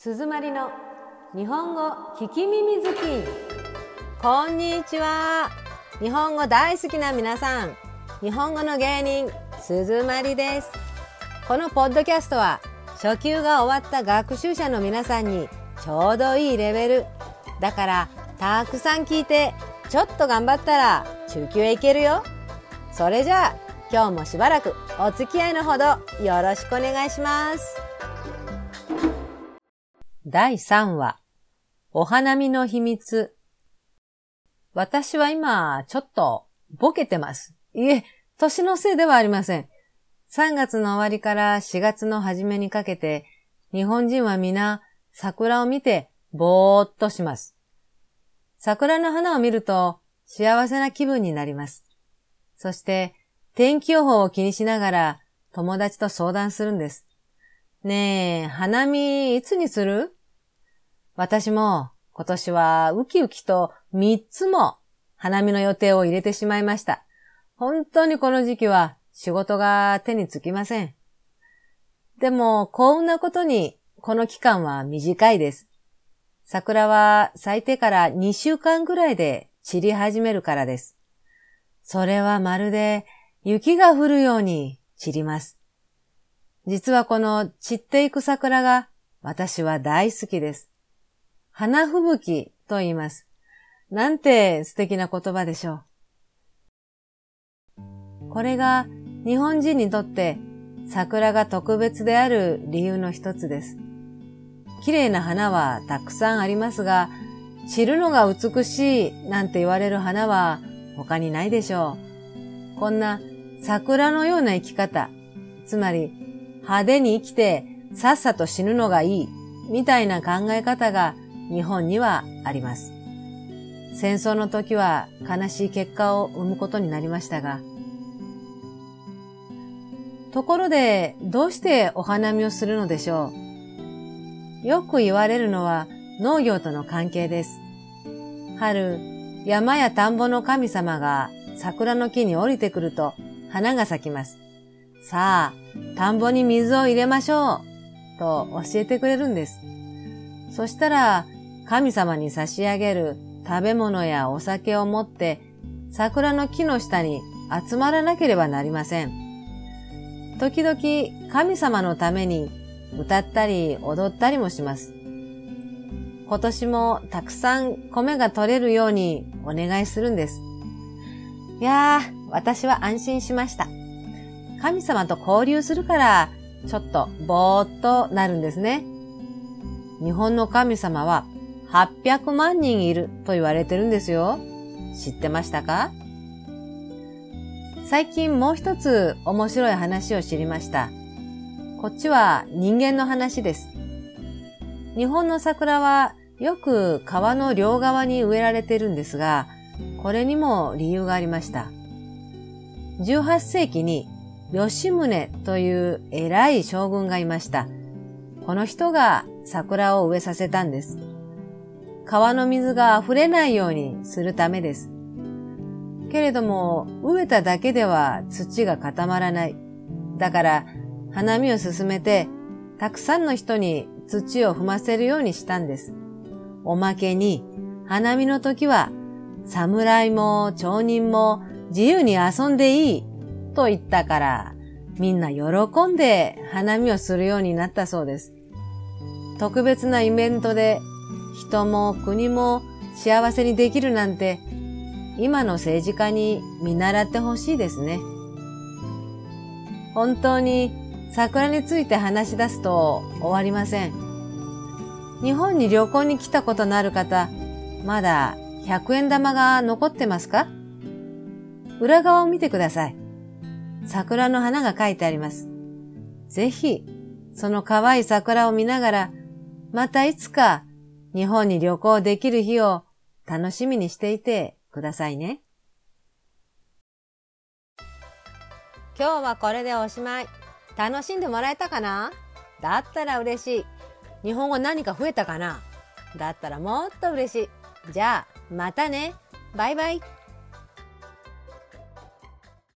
鈴まりの日本語聞き耳好き。こんにちは。日本語大好きな皆さん。日本語の芸人鈴まりです。このポッドキャストは初級が終わった学習者の皆さんにちょうどいいレベル。だからたくさん聞いてちょっと頑張ったら中級へ行けるよ。それじゃあ今日もしばらくお付き合いのほどよろしくお願いします。第3話お花見の秘密私は今ちょっとボケてます。いえ、年のせいではありません。3月の終わりから4月の初めにかけて日本人は皆桜を見てぼーっとします。桜の花を見ると幸せな気分になります。そして天気予報を気にしながら友達と相談するんです。ねえ、花見いつにする？私も今年はウキウキと3つも花見の予定を入れてしまいました。本当にこの時期は仕事が手につきません。でも幸運なことにこの期間は短いです。桜は咲いてから2週間ぐらいで散り始めるからです。それはまるで雪が降るように散ります。実はこの散っていく桜が私は大好きです。花吹雪と言います。なんて素敵な言葉でしょう。これが日本人にとって桜が特別である理由の一つです。綺麗な花はたくさんありますが、散るのが美しいなんて言われる花は他にないでしょう。こんな桜のような生き方、つまり派手に生きてさっさと死ぬのがいいみたいな考え方が日本にはあります。戦争の時は悲しい結果を生むことになりましたが、ところでどうしてお花見をするのでしょう？よく言われるのは農業との関係です。春、山や田んぼの神様が桜の木に降りてくると花が咲きます。さあ、田んぼに水を入れましょうと教えてくれるんです。そしたら神様に差し上げる食べ物やお酒を持って桜の木の下に集まらなければなりません。時々神様のために歌ったり踊ったりもします。今年もたくさん米が取れるようにお願いするんです。いやー、私は安心しました。神様と交流するから、ちょっとぼーっとなるんですね。日本の神様は800万人いると言われてるんですよ。知ってましたか？最近もう一つ面白い話を知りました。こっちは人間の話です。日本の桜はよく川の両側に植えられてるんですが、これにも理由がありました。18世紀に吉宗という偉い将軍がいました。この人が桜を植えさせたんです。川の水が溢れないようにするためです。けれども、植えただけでは土が固まらない。だから、花見を進めて、たくさんの人に土を踏ませるようにしたんです。おまけに、花見の時は、侍も町人も自由に遊んでいいと言ったから、みんな喜んで花見をするようになったそうです。特別なイベントで人も国も幸せにできるなんて、今の政治家に見習ってほしいですね。本当に桜について話し出すと終わりません。日本に旅行に来たことのある方、まだ100円玉が残ってますか？裏側を見てください。桜の花が書いてあります。ぜひ、その可愛い桜を見ながら、またいつか日本に旅行できる日を楽しみにしていてくださいね。今日はこれでおしまい。楽しんでもらえたかな？だったら嬉しい。日本語何か増えたかな？だったらもっと嬉しい。じゃあ、またね。バイバイ。